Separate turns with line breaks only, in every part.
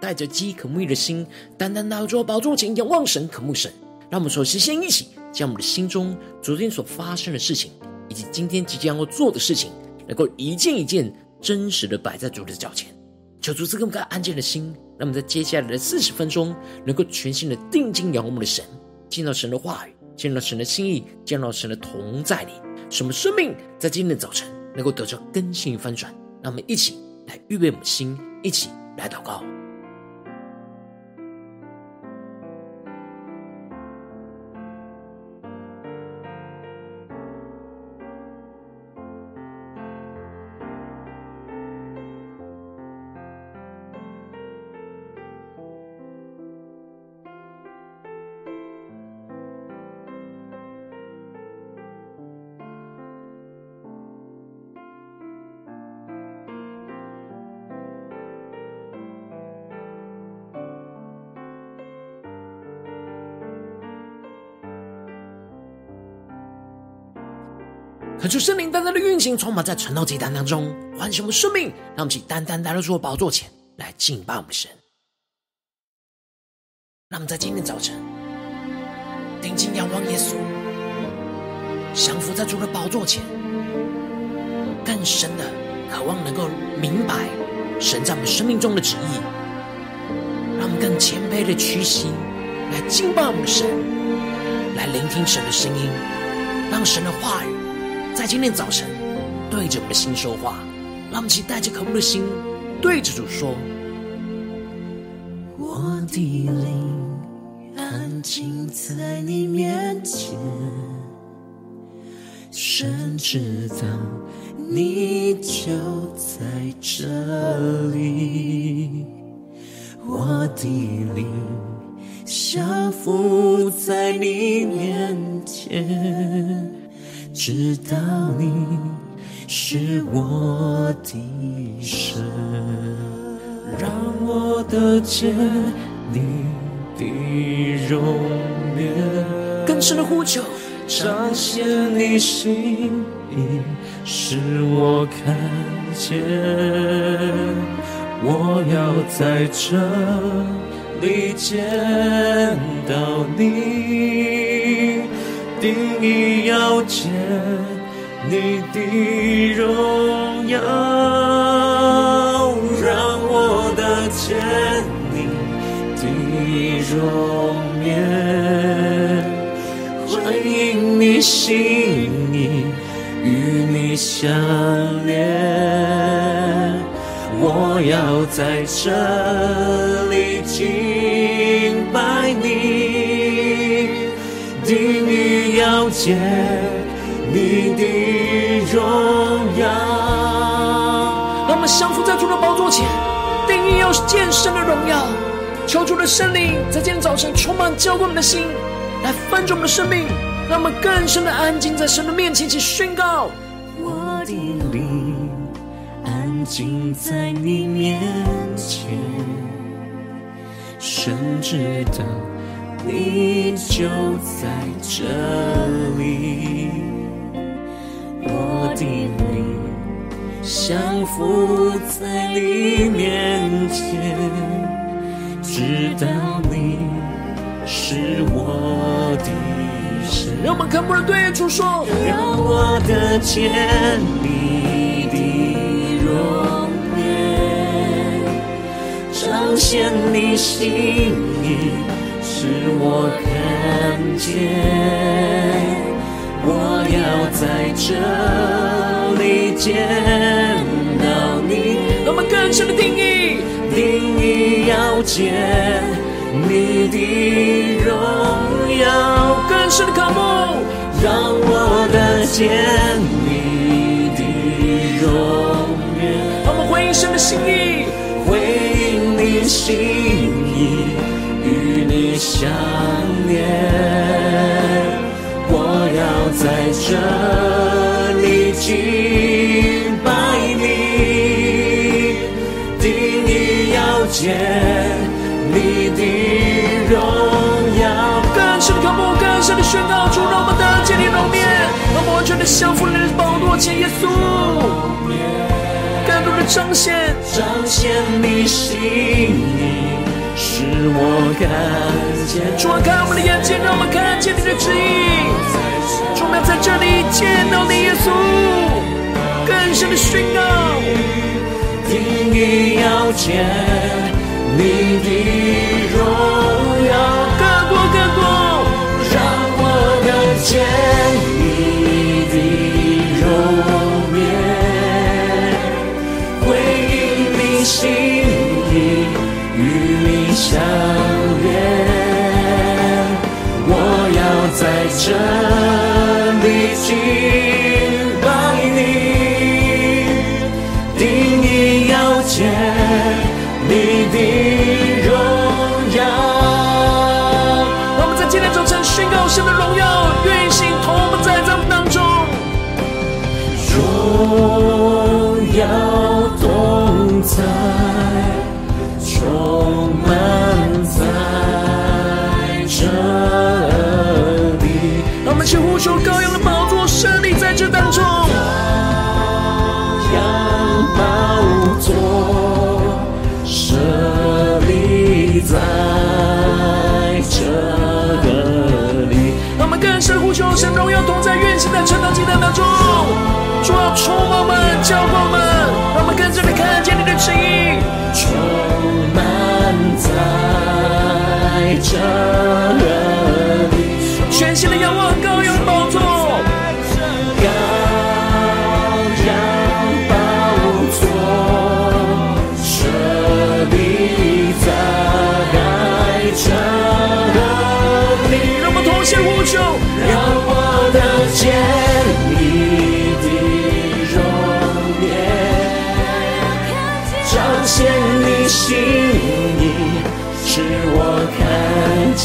带着饥渴慕义的心，单单来到宝座前仰望神、渴慕神。让我们首先先一起将我们的心中昨天所发生的事情，以及今天即将要做的事情，能够一件一件真实的摆在主的脚前，求主赐给我们安静的心，让我们在接下来的四十分钟，能够全心的定睛仰望我们的神，见到神的话语，见到神的心意，见到神的同在里，使我们生命在今天的早晨能够得到更新与翻转。让我们一起。来预备我们的心，一起来祷告。恳求圣灵单单的运行，充满在晨祷祭坛当中，唤醒我们生命，让我们起单单来到主的宝座前来敬拜我们的神。让我们在今天早晨定睛仰望耶稣，降服在主的宝座前，更深的渴望能够明白神在我们生命中的旨意，让我们更谦卑的屈膝来敬拜我们的神，来聆听神的声音，让神的话语。今天早晨，对着我们的心说话，让我们带着渴慕的心，对着主说：“
我的灵安静在你面前，神知道你就在这里。我的灵降服在你面前。”知道你是我的神，让我得见你的容颜，
更深的呼求，
彰显你心意，使我看见。我要在这里见到你。定意要见你的荣耀，让我得见你的容颜，欢迎你心意与你相连。我要在这见你的荣耀，
让我们降服在主的宝座前，定义要见神的荣耀，求主的圣灵在今天早晨充满浇灌我们的心，来翻转我们的生命，让我们更深的安静在神的面前，去宣告：
我的灵安静在你面前，神知道。你就在这里，我的灵降服在你面前，知道你是我的神。
让我们渴慕的对主说：
让我得见你的容颜，彰显你心意。使我看见，我要在这里见到你。
让我们更深的定义，
定义要见你的荣耀，
更深的渴慕，
让我得见你的容颜。
让我们回应神的心意，
回应你心意。想念，我要在这里敬拜你，定义要见你的荣耀。
更深的渴慕，更深的宣告，主让我们得见你容面，让我们完全的降服你的多座前，耶稣。更多的彰显，
彰显你心意。使我看见。
主啊，开我们的眼睛，让我们看见你的旨意。主，我们要在这里见到你，耶稣，更深的宣告，
定意要见你的荣耀，在这里。
让我们更深呼求神荣耀同在，运行在圣道祭坛当中。主要充满我们，教灌，我们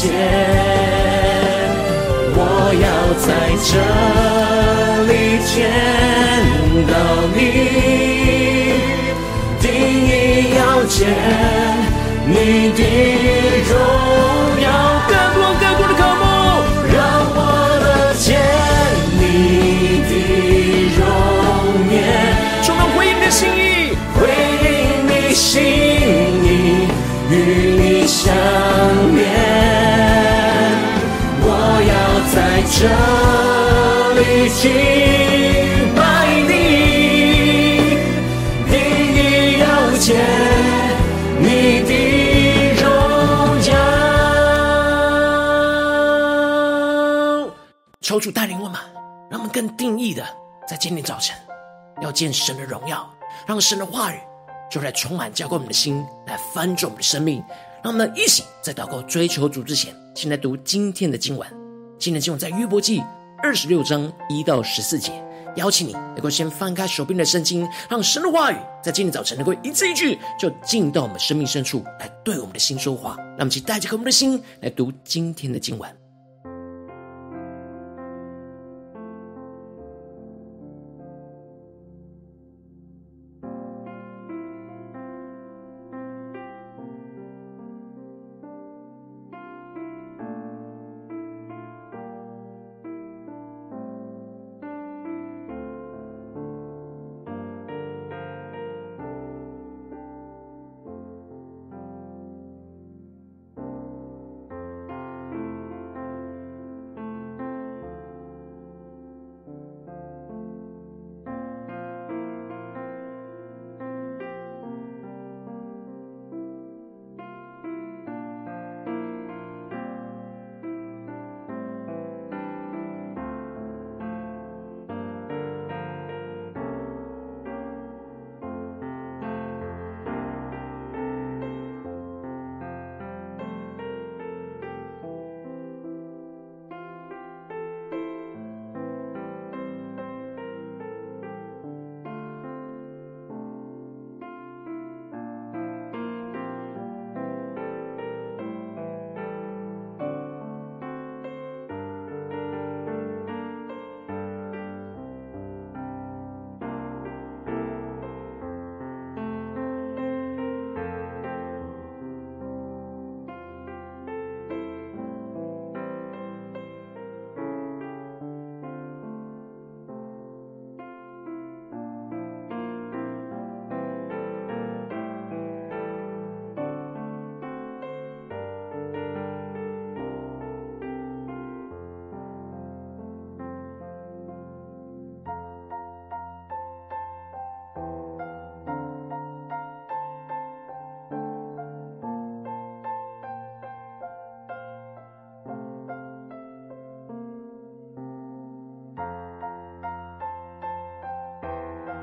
天。我
要在这里见到你，定义要见你的荣这里敬拜你，定意要见你的荣耀。
求主带领我们，让我们更定义的在今天早晨要见神的荣耀，让神的话语就来充满浇灌我们的心，来翻转我们的生命。让我们一起在祷告追求主之前，先。来读今天的经文。今天经文在约伯记二十六章一到十四节。邀请你能够先翻开手边的圣经，让神的话语在今天早晨能够一字一句就进到我们生命深处，来对我们的心说话。那么，请带着我们的心来读今天的经文。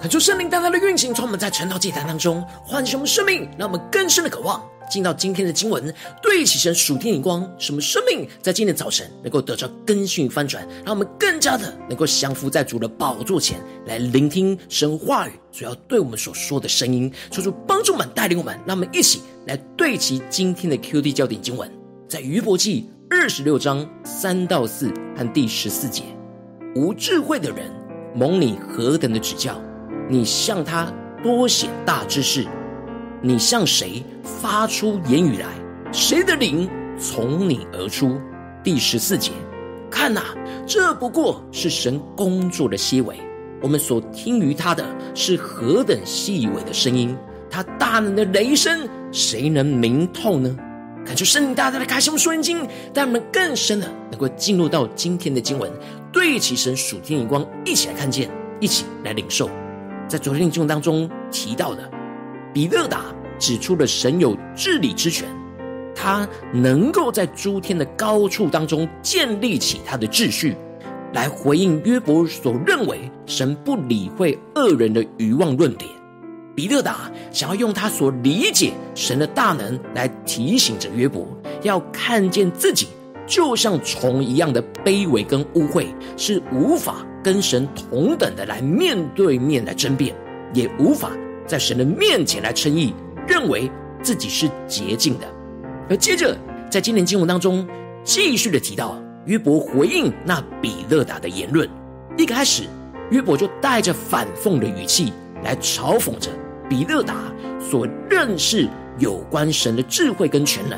恳求圣灵大大的运行，从我们在晨祷祭坛当中唤醒我们生命，让我们更深的渴望进到今天的经文，对齐神属天眼光，使我们生命在今天早晨能够得到更新翻转，让我们更加的能够降服在主的宝座前来聆听神话语所要对我们所说的声音，求主帮助我们带领我们，让我们一起来对齐今天的 QD 焦点经文，在约伯记二十六章三到四和第十四节，无智慧的人蒙你何等的指教。你向他多显大知识，你向谁发出言语来？谁的灵从你而出？第十四节，看呐，这不过是神工作的细微。我们所听于他的是何等细微的声音？他大能的雷声，谁能明透呢？感谢圣灵大大的开启我们属灵经，带我们更深的能够进入到今天的经文，对齐神属天眼光，一起来看见，一起来领受。在昨天的经文当中提到的，比勒达指出了神有治理之权，他能够在诸天的高处当中建立起他的秩序，来回应约伯所认为神不理会恶人的愚妄论点。比勒达想要用他所理解神的大能来提醒着约伯，要看见自己就像虫一样的卑微跟污秽，是无法。跟神同等的来面对面来争辩，也无法在神的面前来称义，认为自己是洁净的。而接着在今天经文当中，继续的提到约伯回应那比勒达的言论。一开始约伯就带着反讽的语气来嘲讽着比勒达所认识有关神的智慧跟全能。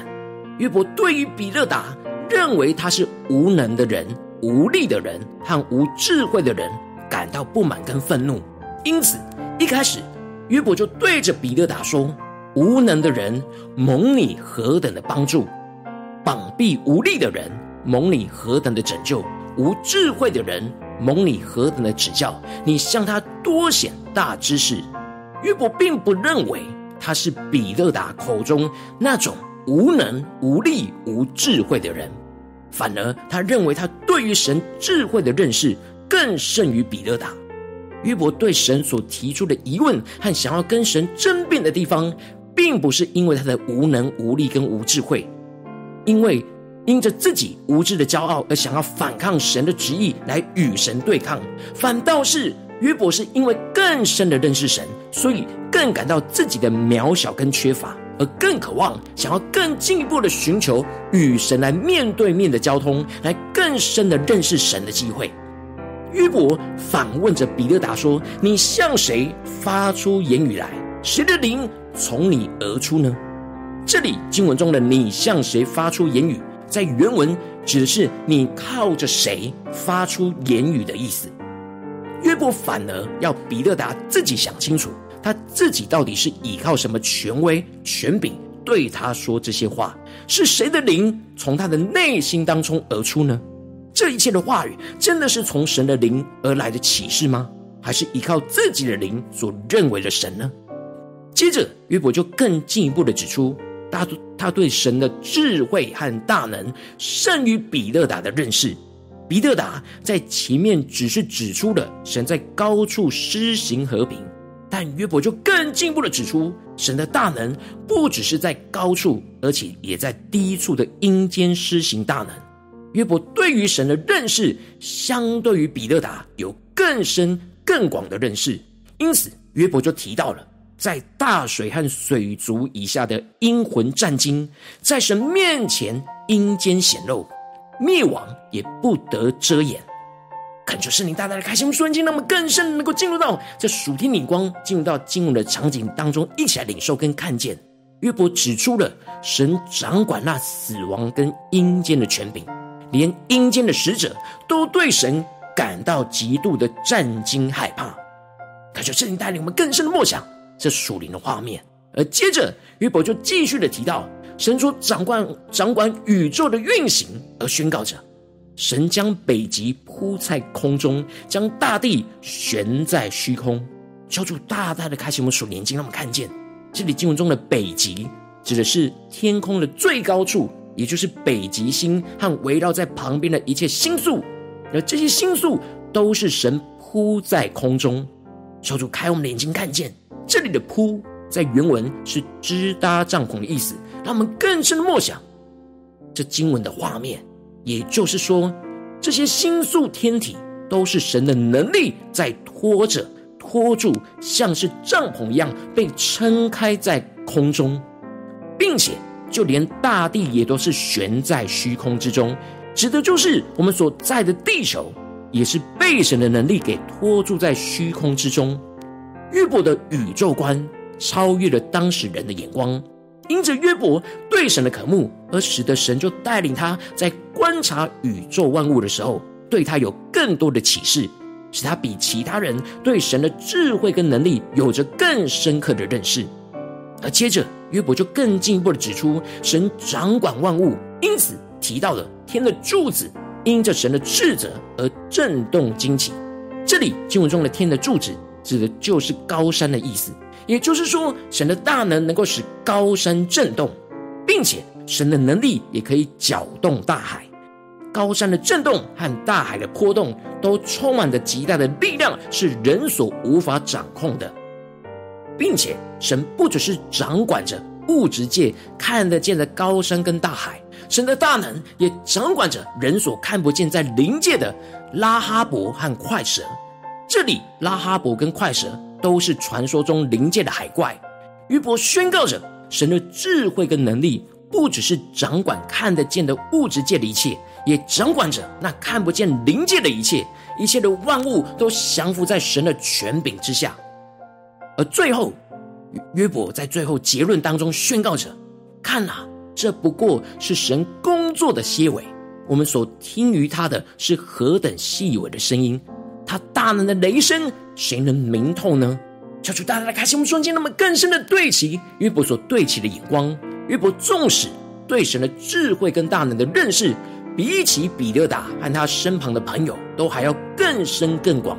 约伯对于比勒达认为他是无能的人。无力的人和无智慧的人感到不满跟愤怒，因此一开始约伯就对着比勒达说：“无能的人蒙你何等的帮助，膀臂无力的人蒙你何等的拯救，无智慧的人蒙你何等的指教，你向他多显大知识。”约伯并不认为他是比勒达口中那种无能、无力、无智慧的人。反而，他认为他对于神智慧的认识更胜于比勒达。约伯对神所提出的疑问和想要跟神争辩的地方，并不是因为他的无能、无力跟无智慧，因为因着自己无知的骄傲而想要反抗神的旨意来与神对抗，反倒是约伯是因为更深的认识神，所以更感到自己的渺小跟缺乏。而更渴望想要更进一步的寻求与神来面对面的交通，来更深的认识神的机会。约伯反问着比勒达说：“你向谁发出言语来？谁的灵从你而出呢？”这里经文中的“你向谁发出言语”在原文指的是你靠着谁发出言语的意思。约伯反而要比勒达自己想清楚。他自己到底是依靠什么权威、权柄对他说这些话？是谁的灵从他的内心当中而出呢？这一切的话语真的是从神的灵而来的启示吗？还是依靠自己的灵所认为的神呢？接着约伯就更进一步的指出，他他对神的智慧和大能胜于比勒达的认识。比勒达在前面只是指出了神在高处施行和平。但约伯就更进一步的指出，神的大能不只是在高处，而且也在低处的阴间施行大能。约伯对于神的认识，相对于比勒达有更深更广的认识，因此约伯就提到了，在大水和水族以下的阴魂战兢，在神面前阴间显露，灭亡也不得遮掩。恳求圣灵大大的开心瞬间，让我们更深能够进入到这属天领光，进入到经文的场景当中，一起来领受跟看见。约伯指出了神掌管那死亡跟阴间的权柄，连阴间的使者都对神感到极度的战惊害怕。恳求圣灵带领我们更深的默想这属灵的画面，而接着约伯就继续的提到神所掌管掌管宇宙的运行，而宣告着。神将北极铺在空中，将大地悬在虚空。求主大大的开启我们属灵眼睛，让我们看见这里经文中的北极，指的是天空的最高处，也就是北极星和围绕在旁边的一切星宿。而这些星宿都是神铺在空中，求主开我们的眼睛，看见这里的铺在原文是支搭帐篷的意思，让我们更深的默想这经文的画面。也就是说，这些星宿天体都是神的能力在拖着、拖住，像是帐篷一样被撑开在空中，并且就连大地也都是悬在虚空之中，指的就是我们所在的地球。也是被神的能力给拖住在虚空之中。约伯的宇宙观超越了当时人的眼光，因着约伯对神的渴慕，而使得神就带领他在观察宇宙万物的时候，对他有更多的启示，使他比其他人对神的智慧跟能力有着更深刻的认识。而接着约伯就更进一步的指出，神掌管万物，因此提到了天的柱子。因着神的斥责而震动惊奇，这里经文中的天的柱子指的就是高山的意思，也就是说，神的大能能够使高山震动，并且神的能力也可以搅动大海。高山的震动和大海的波动都充满着极大的力量，是人所无法掌控的，并且神不只是掌管着物质界看得见的高山跟大海。神的大能也掌管着人所看不见在灵界的拉哈伯和快蛇。这里拉哈伯跟快蛇都是传说中灵界的海怪。约伯宣告着神的智慧跟能力，不只是掌管看得见的物质界的一切，也掌管着那看不见灵界的一切。一切的万物都降服在神的权柄之下。而最后，约伯在最后结论当中宣告着：看哪。这不过是神工作的些微，我们所听于他的是何等细微的声音，他大能的雷声，谁能明透呢？求主大大的开心我们瞬间，那么更深的对齐约伯所对齐的眼光。约伯纵使对神的智慧跟大能的认识，比起比勒达和他身旁的朋友都还要更深更广，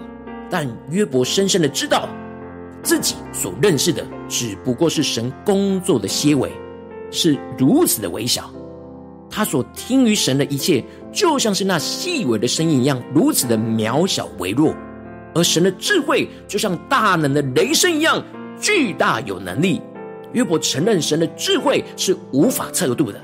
但约伯深深的知道自己所认识的只不过是神工作的些微。是如此的微小，他所听于神的一切，就像是那细微的声音一样，如此的渺小微弱；而神的智慧，就像大能的雷声一样，巨大有能力。约伯承认神的智慧是无法测度的，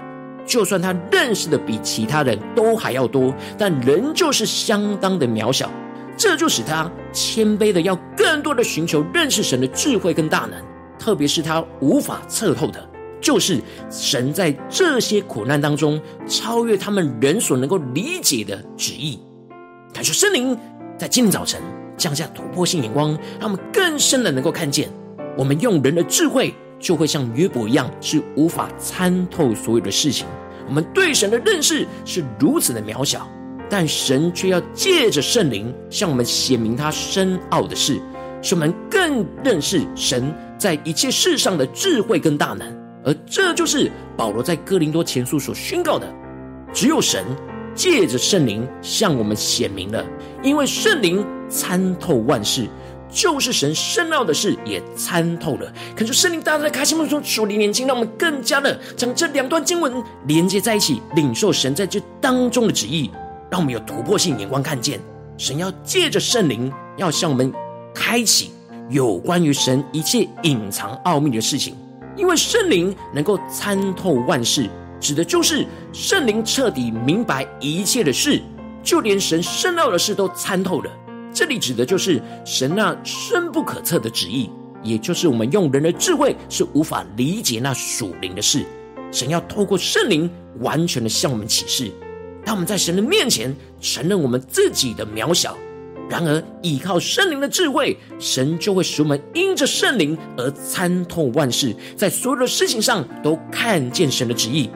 就算他认识的比其他人都还要多，但仍旧是相当的渺小。这就使他谦卑的要更多的寻求认识神的智慧跟大能，特别是他无法测透的。就是神在这些苦难当中超越他们人所能够理解的旨意。感谢圣灵在今天早晨降下突破性眼光，让我们更深的能够看见，我们用人的智慧就会像约伯一样，是无法参透所有的事情。我们对神的认识是如此的渺小，但神却要借着圣灵向我们显明他深奥的事，使我们更认识神在一切事上的智慧跟大能。而这就是保罗在哥林多前书所宣告的：只有神借着圣灵向我们显明了，因为圣灵参透万事，就是神深奥的事也参透了。恳求圣灵大大的开启我们中属灵年轻，让我们更加的将这两段经文连接在一起，领受神在这当中的旨意，让我们有突破性眼光看见神要借着圣灵要向我们开启有关于神一切隐藏奥秘的事情。因为圣灵能够参透万事，指的就是圣灵彻底明白一切的事，就连神深奥的事都参透了。这里指的就是神那深不可测的旨意，也就是我们用人的智慧是无法理解那属灵的事。神要透过圣灵完全的向我们启示，当我们在神的面前承认我们自己的渺小。然而，依靠圣灵的智慧，神就会使我们因着圣灵而参透万事，在所有的事情上都看见神的旨意。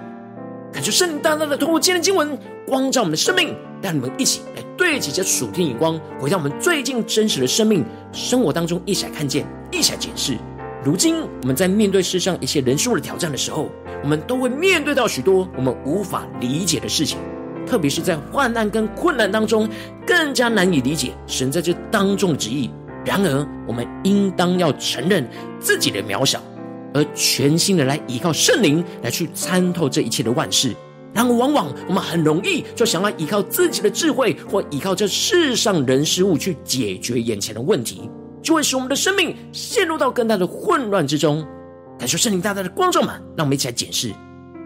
感谢圣灵大大的透过今天的经文光照我们的生命，带你们一起来对齐这属天眼光，回到我们最近真实的生命生活当中，一起来看见，一起来检视。如今我们在面对世上一些人数的挑战的时候，我们都会面对到许多我们无法理解的事情。特别是在患难跟困难当中，更加难以理解神在这当中的旨意。然而，我们应当要承认自己的渺小，而全心的来依靠圣灵来去参透这一切的万事。然而，往往我们很容易就想要依靠自己的智慧，或依靠这世上人事物去解决眼前的问题，就会使我们的生命陷入到更大的混乱之中。感受圣灵大大的光照们，让我们一起来检视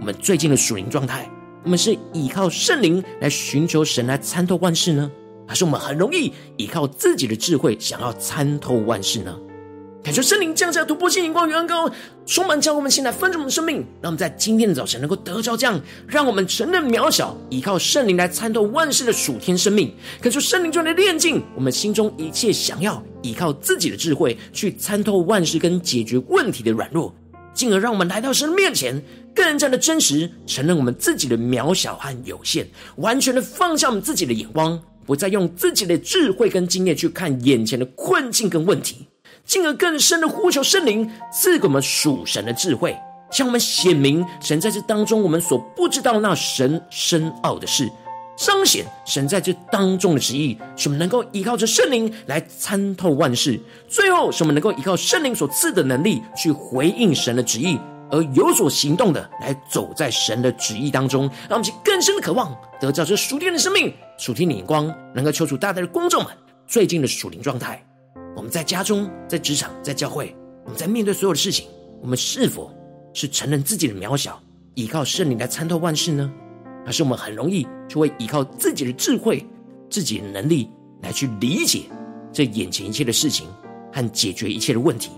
我们最近的属灵状态。我们是依靠圣灵来寻求神来参透万事呢，还是我们很容易依靠自己的智慧想要参透万事呢？感受圣灵降下突破性眼光与恩膏，充满将我们现在分盛的生命，让我们在今天的早晨能够得着这样，让我们承认渺小，依靠圣灵来参透万事的属天生命。感受圣灵中的炼净，我们心中一切想要依靠自己的智慧去参透万事跟解决问题的软弱，进而让我们来到神的面前，更加的真实承认我们自己的渺小和有限，完全的放下我们自己的眼光，不再用自己的智慧跟经验去看眼前的困境跟问题。进而更深的呼求圣灵赐给我们属神的智慧，向我们显明神在这当中我们所不知道那神深奥的事，彰显神在这当中的旨意，使我们能够依靠着圣灵来参透万事。最后，使我们能够依靠圣灵所赐的能力去回应神的旨意，而有所行动的来走在神的旨意当中，让我们去更深的渴望得到这属天的生命、属天的眼光，能够求主大大的公众们最近的属灵状态。我们在家中、在职场、在教会，我们在面对所有的事情，我们是否是承认自己的渺小，依靠圣灵来参透万事呢？还是我们很容易就会依靠自己的智慧、自己的能力来去理解这眼前一切的事情和解决一切的问题，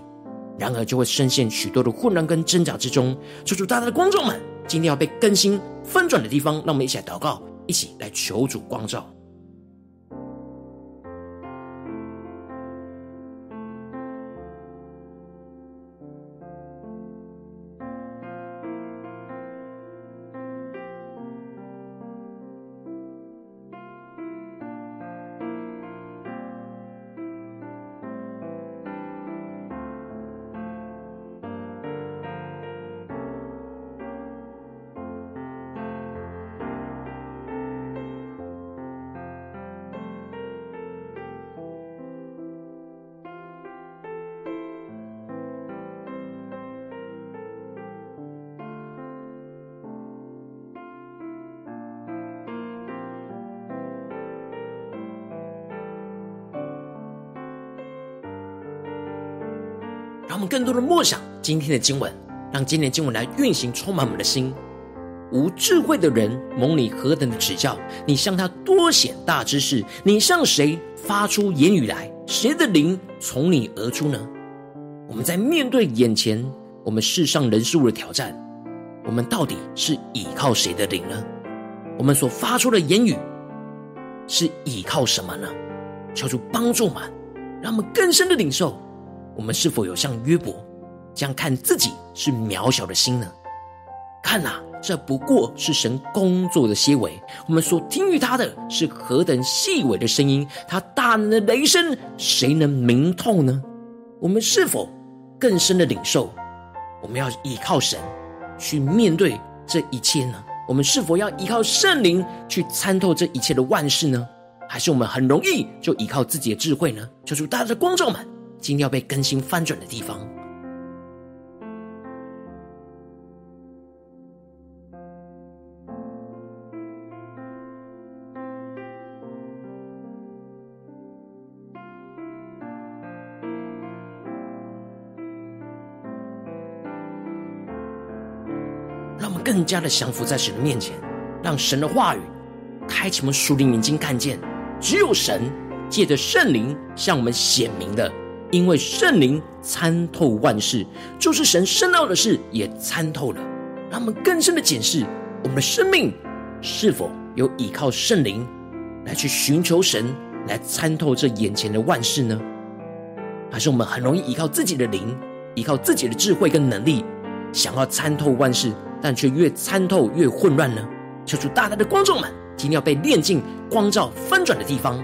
然而就会深陷许多的混乱跟挣扎之中。求主大大的观众们，今天要被更新翻转的地方，让我们一起来祷告，一起来求主光照。多的默想今天的经文，让今天的经文来运行，充满我们的心。无智慧的人蒙你何等的指教？你向他多显大知识？你向谁发出言语来？谁的灵从你而出呢？我们在面对眼前我们世上人事物的挑战，我们到底是倚靠谁的灵呢？我们所发出的言语是倚靠什么呢？求主帮助嘛，让我们更深的领受。我们是否有像约伯这样看自己是渺小的心呢？看哪，这不过是神工作的些微。我们所听于他的是何等细微的声音，他大能的雷声，谁能明透呢？我们是否更深的领受？我们要依靠神去面对这一切呢？我们是否要依靠圣灵去参透这一切的万事呢？还是我们很容易就依靠自己的智慧呢？求主大家的光照们。今天要被更新翻转的地方，让我们更加的降服在神的面前，让神的话语开启我们属灵眼睛，看见只有神借着圣灵向我们显明的。因为圣灵参透万事，就是神深奥的事也参透了，让我们更深的检视我们的生命是否有依靠圣灵来去寻求神，来参透这眼前的万事呢？还是我们很容易依靠自己的灵，依靠自己的智慧跟能力，想要参透万事，但却越参透越混乱呢？求主大大的光照们，今天要被炼净、光照、翻转的地方。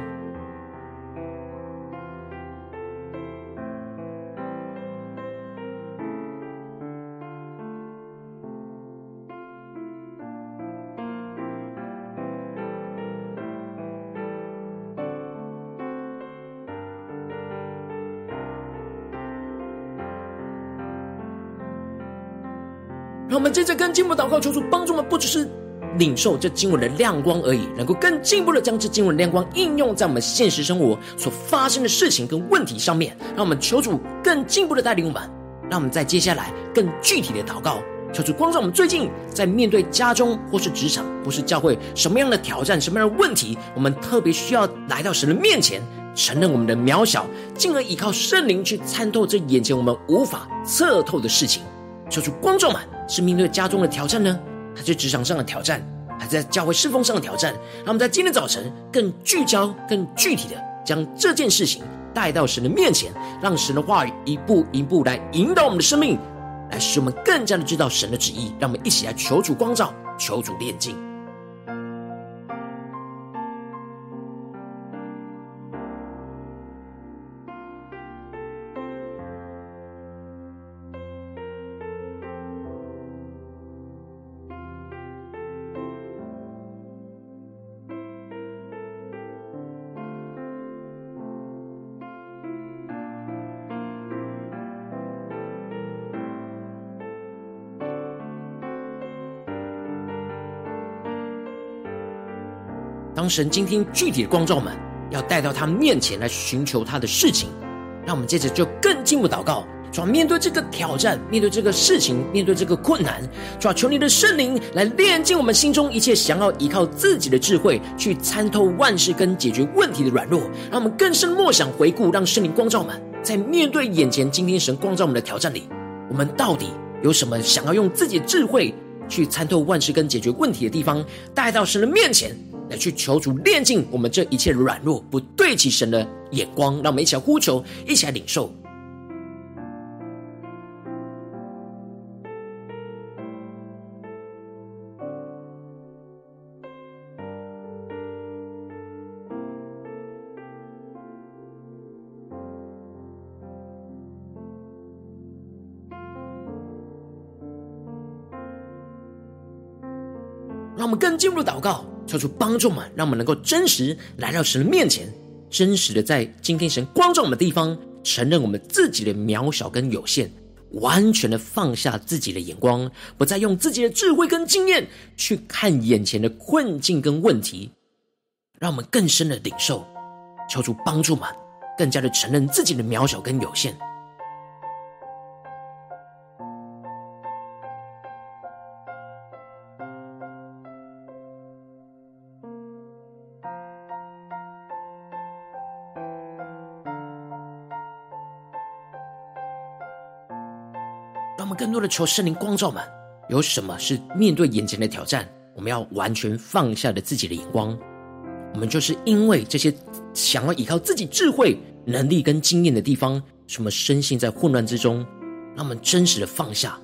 告，求主帮助我们，不只是领受这经文的亮光而已，能够更进一步的将这经文的亮光应用在我们现实生活所发生的事情跟问题上面。让我们求主更进一步的带领我们，让我们在接下来更具体的祷告，求主光照我们最近在面对家中或是职场或是教会什么样的挑战、什么样的问题，我们特别需要来到神的面前，承认我们的渺小，进而依靠圣灵去参透这眼前我们无法测透的事情。求主光照们，是面对家中的挑战呢，还是职场上的挑战，还是在教会侍奉上的挑战？让我们在今天早晨更聚焦、更具体的将这件事情带到神的面前，让神的话语一步一步来引导我们的生命，来使我们更加的知道神的旨意。让我们一起来求主光照，求主炼净。当神今天具体的光照们，要带到他面前来寻求他的事情，让我们接着就更进一步祷告，主要面对这个挑战，面对这个事情，面对这个困难，主要求你的圣灵来炼净我们心中一切想要依靠自己的智慧去参透万事跟解决问题的软弱，让我们更深默想回顾，让圣灵光照们，在面对眼前今天神光照我们的挑战里，我们到底有什么想要用自己的智慧去参透万事跟解决问题的地方，带到神的面前。来去求主炼净我们这一切软弱，不对齐神的眼光，让我们一起来呼求，一起来领受。让我们更进入祷告。求出帮助嘛，让我们能够真实来到神的面前，真实的在今天神光照我们的地方，承认我们自己的渺小跟有限，完全的放下自己的眼光，不再用自己的智慧跟经验去看眼前的困境跟问题，让我们更深的领受。求出帮助嘛，更加的承认自己的渺小跟有限。更多的求圣灵光照们，有什么是面对眼前的挑战，我们要完全放下的自己的眼光。我们就是因为这些想要依靠自己智慧、能力跟经验的地方，什么深陷在混乱之中，那我们真实的放下，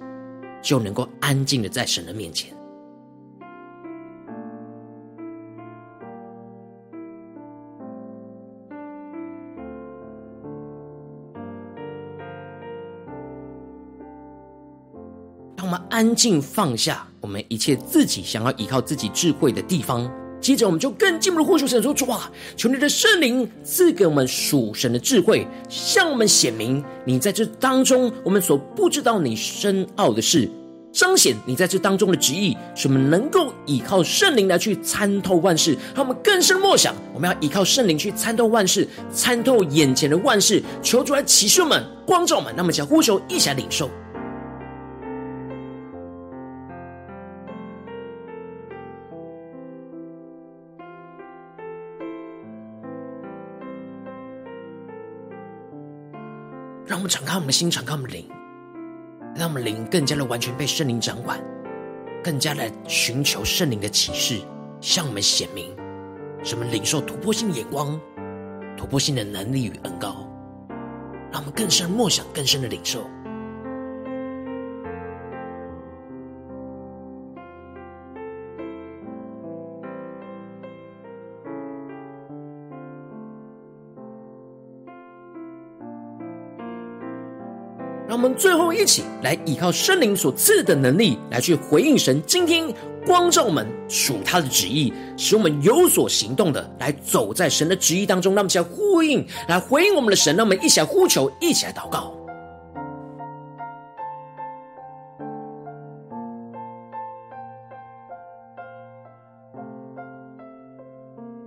就能够安静的在神的面前。安静放下我们一切自己想要依靠自己智慧的地方，接着我们就更进一步的呼求神说：主啊，求你的圣灵赐给我们属神的智慧，向我们显明你在这当中我们所不知道你深奥的事，彰显你在这当中的旨意，使我们能够依靠圣灵来去参透万事，让我们更深默想，我们要依靠圣灵去参透万事，参透眼前的万事，求主来启示我们、光照我们，那么将呼求一起来领受。们敞开我们的心，敞开我们的灵，让我们灵更加的完全被圣灵掌管，更加的寻求圣灵的启示，向我们显明什么领受突破性的眼光、突破性的能力与恩高，让我们更深默想、更深的领受。们最后一起来依靠圣灵所赐的能力，来去回应神今天光照我们属他的旨意，使我们有所行动的，来走在神的旨意当中。让我们一起来呼应，来回应我们的神。让我们一起来呼求，一起来祷告。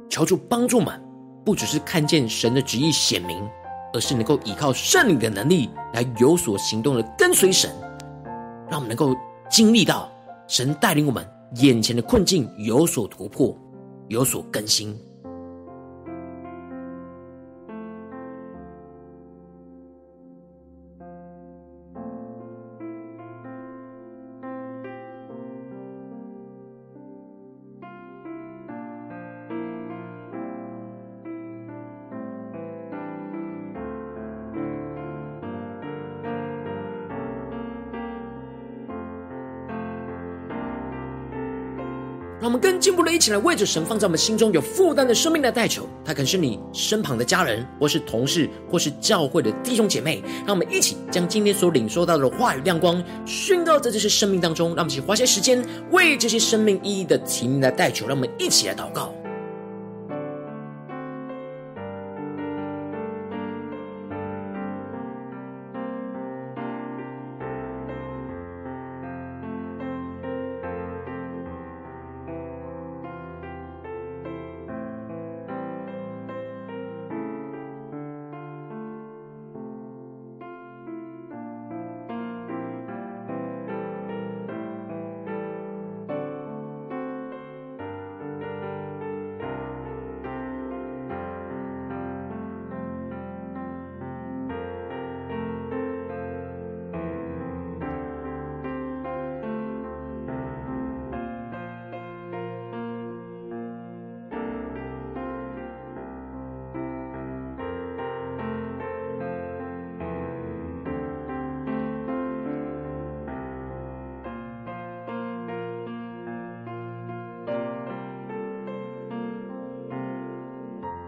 求主帮助我们，不只是看见神的旨意显明，而是能够依靠圣灵的能力来有所行动的跟随神，让我们能够经历到神带领我们眼前的困境有所突破，有所更新。步的一起来为着神放在我们心中有负担的生命来代求，他可能是你身旁的家人，或是同事，或是教会的弟兄姐妹。让我们一起将今天所领受到的话语亮光宣告在这些生命当中。让我们一起花些时间为这些生命意义的提名来代求。让我们一起来祷告。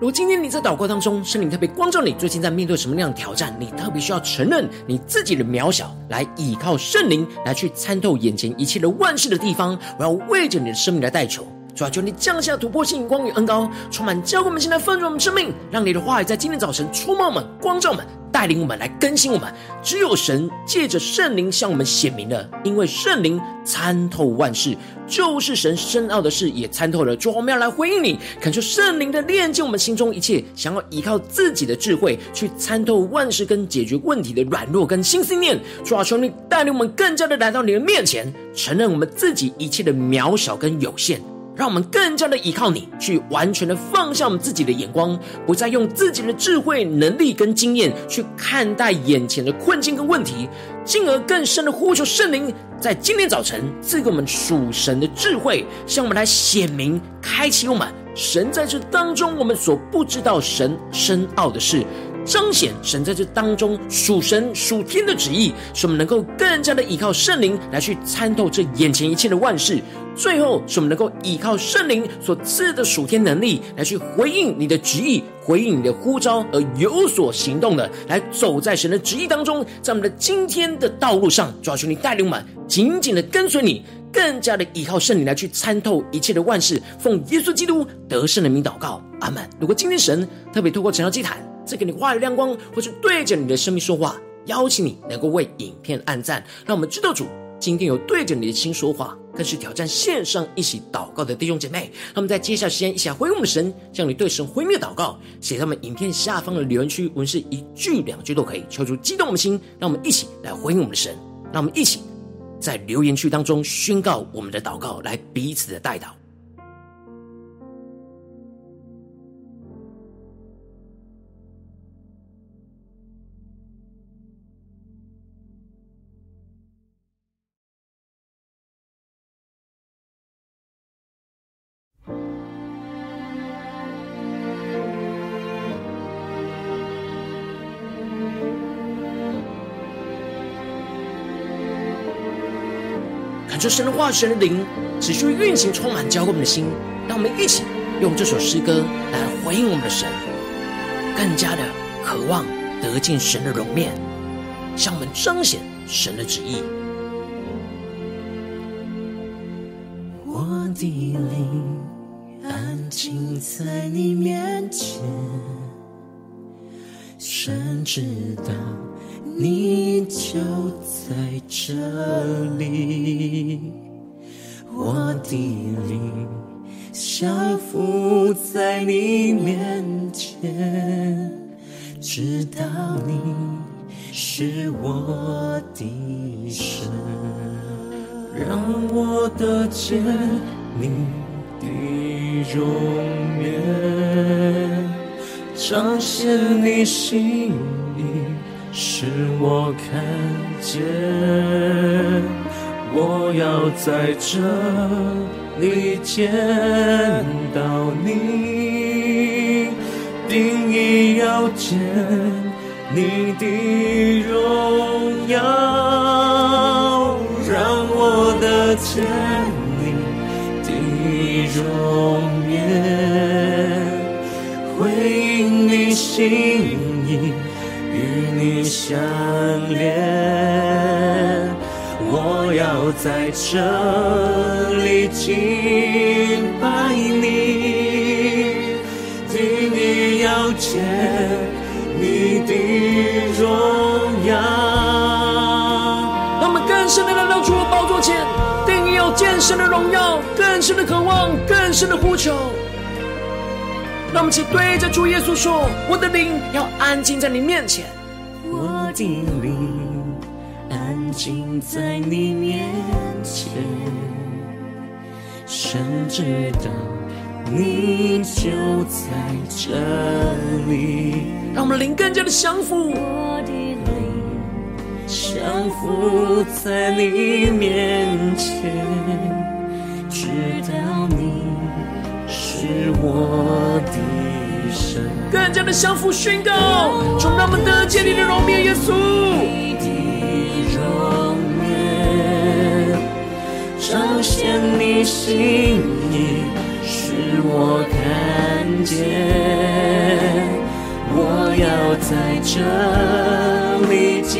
如今天你在祷告当中，圣灵特别光照你，最近在面对什么样的挑战？你特别需要承认你自己的渺小，来倚靠圣灵，来去参透眼前一切的万事的地方。我要为着你的生命来代求，主啊求你降下突破性光与恩膏，充满教会我们现在丰盛我们生命，让你的话语在今天早晨出没我们，光照我们。带领我们来更新我们，只有神借着圣灵向我们显明了，因为圣灵参透万事，就是神深奥的事也参透了。主，我们要来回应你，恳求圣灵的炼净我们心中一切想要依靠自己的智慧去参透万事跟解决问题的软弱跟心思念。主啊，求你带领我们更加的来到你的面前，承认我们自己一切的渺小跟有限。让我们更加的依靠你，去完全的放下我们自己的眼光，不再用自己的智慧、能力跟经验去看待眼前的困境跟问题，进而更深的呼求圣灵，在今天早晨赐给我们属神的智慧，向我们来显明、开启我们神在这当中我们所不知道神深奥的事。彰显神在这当中属神属天的旨意，使我们能够更加的依靠圣灵来去参透这眼前一切的万事。最后，使我们能够依靠圣灵所赐的属天能力来去回应你的旨意，回应你的呼召，而有所行动的，来走在神的旨意当中，在我们的今天的道路上，主要求你带领我们紧紧的跟随你，更加的依靠圣灵来去参透一切的万事。奉耶稣基督得胜的名祷告，阿门。如果今天神特别透过晨祷祭坛，赐给你话语亮光，或是对着你的生命说话，邀请你能够为影片按赞，让我们知道主今天有对着你的心说话，更是挑战线上一起祷告的弟兄姐妹。那么在接下来时间，一起来回应我们神，向你对神回应的祷告写在我们影片下方的留言区，文是一句两句都可以，求主激动我们的心，让我们一起来回应我们的神，让我们一起在留言区当中宣告我们的祷告，来彼此的代祷。求神的话语、神的灵持续运行，充满浇灌我们的心，让我们一起用这首诗歌来回应我们的神，更加的渴望得见神的容面，向我们彰显神的旨意。
我的灵安静在你面前，神知道。你就在这里，我的灵。降服在你面前，知道你是我的神，让我得见你的容颜，彰显你心，使我看见，我要在这。里见到你，定义要见你的荣耀，让我得见你的容颜，回应你心意，与你相连，我要在这里。敬拜你，定意要见你的荣耀。
让我们更深的来到主的宝座前，定意要见神的荣耀，更深的渴望，更深的呼求。让我们一起对着主耶稣说：“我的灵要安静在你面前，
我的灵安静在你面前。”神知道你就在这里，
让我们灵更加的降服。
我的灵降服在你面前，直到你是我的神。
更加的降服宣告，从他们得见你的荣面，耶稣。
彰显你心意，使我看见。我要在这里见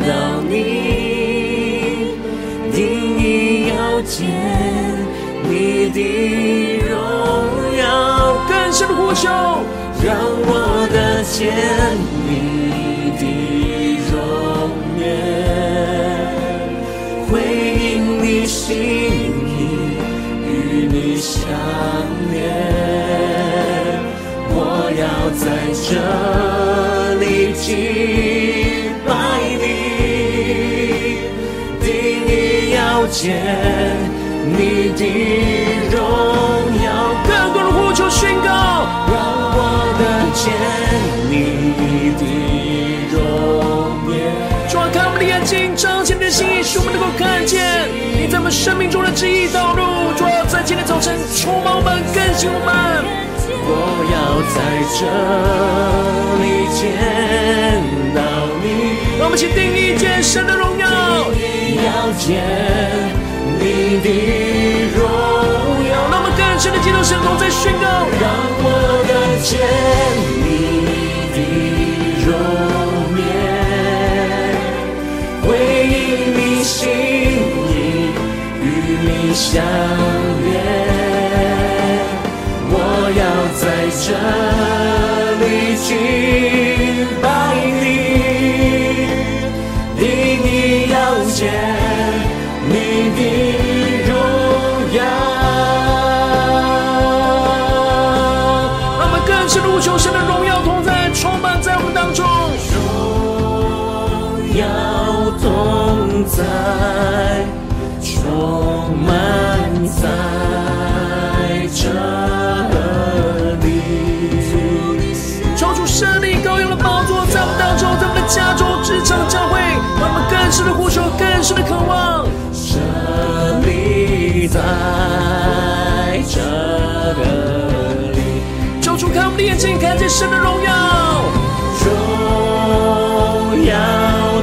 到你，定意要见你的荣耀。
更深的呼求，
让我得见你的容颜，回应你心意与你相连，我要在这里敬拜你，定意要见的荣耀。
更多的呼求宣告，
让我的见你的容颜。
主啊，开我们的眼睛，彰显你的心意，使我们能够看见你。在我们生命中的旨意道路，主要在今天早晨充满我们，更新我们。
我要在这里见到你。
让我们一起定义见神的荣耀，
要见你的荣耀。
让我们更深的进入神同在宣告，
让我看见你的容颜，回应你心意，与。你
相深的呼求，更深的渴望。
这里，在这里，
求主开我们的眼睛，看见神的荣耀，
荣耀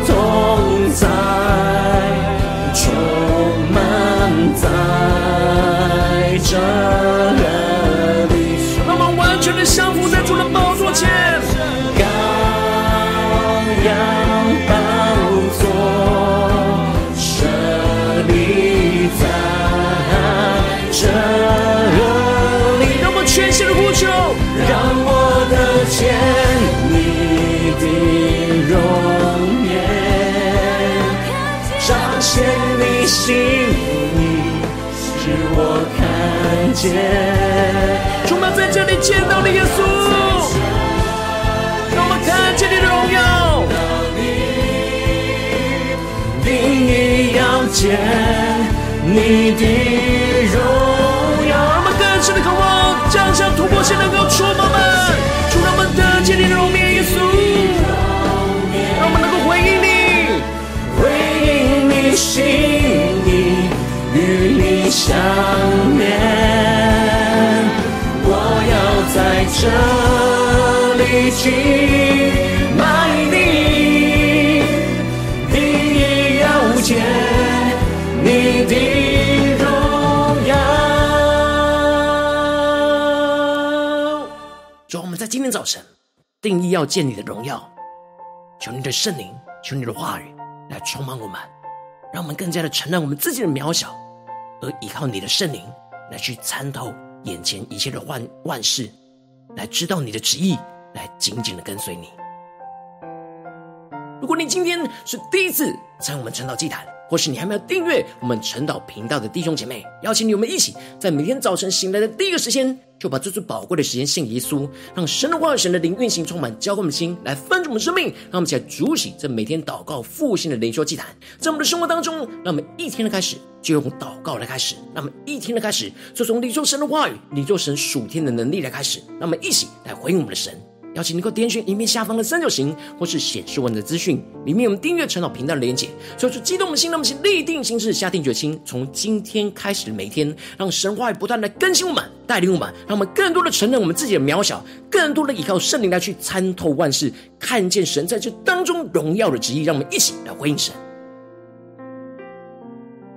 同在。
充满在
这里，见，见。
主啊，在这里见到了耶稣，让我们看见你的荣耀。
定意要见你的荣耀。
让我们更深的渴望，将将突破性能够触摸们，主让我们得见你的荣面，耶稣，让我们能够回应你，
回应你心意，与你相这里敬拜你，定要见你的荣耀。
主，我们在今天早晨定义要见你的荣耀，求你的圣灵，求你的话语来充满我们，让我们更加的承认我们自己的渺小，而依靠你的圣灵来去参透眼前一切的万万事，来知道你的旨意，来紧紧的跟随你。如果你今天是第一次参与我们传道祭坛，或是你还没有订阅我们晨祷频道的弟兄姐妹，邀请你我们一起在每天早晨醒来的第一个时间，就把这最宝贵的时间献给耶稣，让神的话语、神的灵运行充满，浇灌我们的心，来分盛我们生命。让我们一起来筑起这每天祷告复兴的灵修祭坛，在我们的生活当中，让我们一天的开始就用祷告来开始，让我们一天的开始就从领受神的话语、领受神属天的能力来开始，让我们一起来回应我们的神。邀请你够点选影片下方的三角形，或是显示文的资讯，里面有我们订阅陈老频道的连结。说激动的心，让我们一起立定心志，下定决心，从今天开始的每一天，让神话语不断的更新我们，带领我们，让我们更多的承认我们自己的渺小，更多的依靠圣灵来去参透万事，看见神在这当中荣耀的旨意。让我们一起来回应神。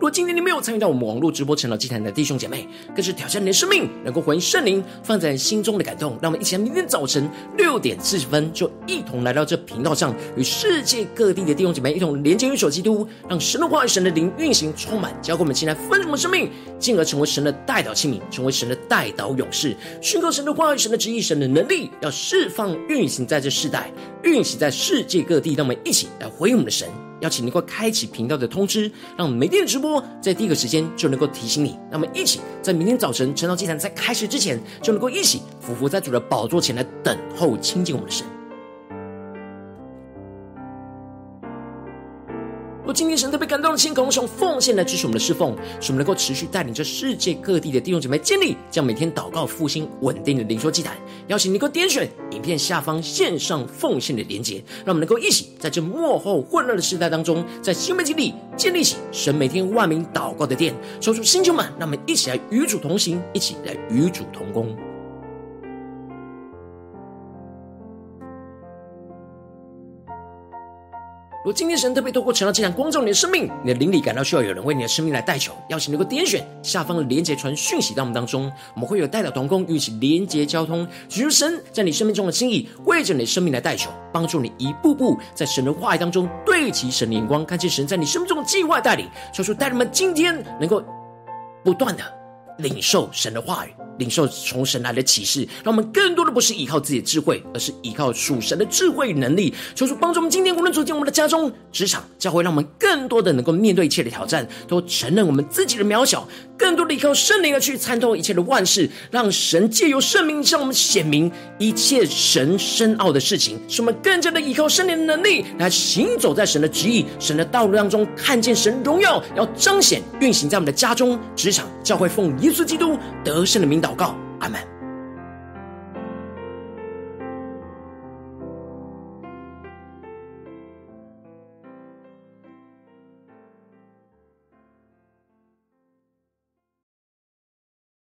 如果今天你没有参与到我们网络直播晨祷祭坛的弟兄姐妹，更是挑战你的生命，能够回应圣灵放在心中的感动。让我们一起来，明天早晨六点四十分，就一同来到这频道上，与世界各地的弟兄姐妹一同连接、与手基督，让神的话语、神的灵运行充满，交给我们进来分盛我们生命，进而成为神的代祷器皿，成为神的代祷勇士，宣告神的话语、神的旨意、神的能力，要释放运行在这世代，运行在世界各地。让我们一起来回应我们的神。邀请你能够开启频道的通知，让我们每天的直播在第一个时间就能够提醒你。让我们一起在明天早晨晨祷祭坛在开始之前，就能够一起俯伏在主的宝座前来等候亲近我们的神。若今天神特别感动的心，渴望用奉献来支持我们的侍奉，使我们能够持续带领着世界各地的弟兄姐妹建立这样每天祷告复兴稳定的灵修祭坛。邀请你能够点选影片下方线上奉献的连结，让我们能够一起在这幕后混乱的时代当中，在新媒体里建立起神每天万名祷告的殿，抽出星球们，让我们一起来与主同行，一起来与主同工。如果今天神特别透过晨祷祭坛光照你的生命，你的灵里感到需要有人为你的生命来代求，邀请能够点选下方的连结传讯息到我们当中，我们会有代表同工与其连结交通，寻求神在你生命中的心意，为着你的生命来代求，帮助你一步步在神的话语当中对齐神的眼光，看见神在你生命中的计划带领，求主带人们今天能够不断的领受神的话语。领受从神来的启示，让我们更多的不是依靠自己的智慧，而是依靠属神的智慧与能力，求主帮助我们今天无论走进我们的家中、职场、教会，让我们更多的能够面对一切的挑战，都承认我们自己的渺小，更多的依靠圣灵而去参透一切的万事，让神借由圣灵向我们显明一切神深奥的事情，使我们更加的依靠圣灵的能力来行走在神的旨意、神的道路当中，看见神荣耀要彰显运行在我们的家中、职场、教会，奉耶稣基督得胜的名祷告，阿门。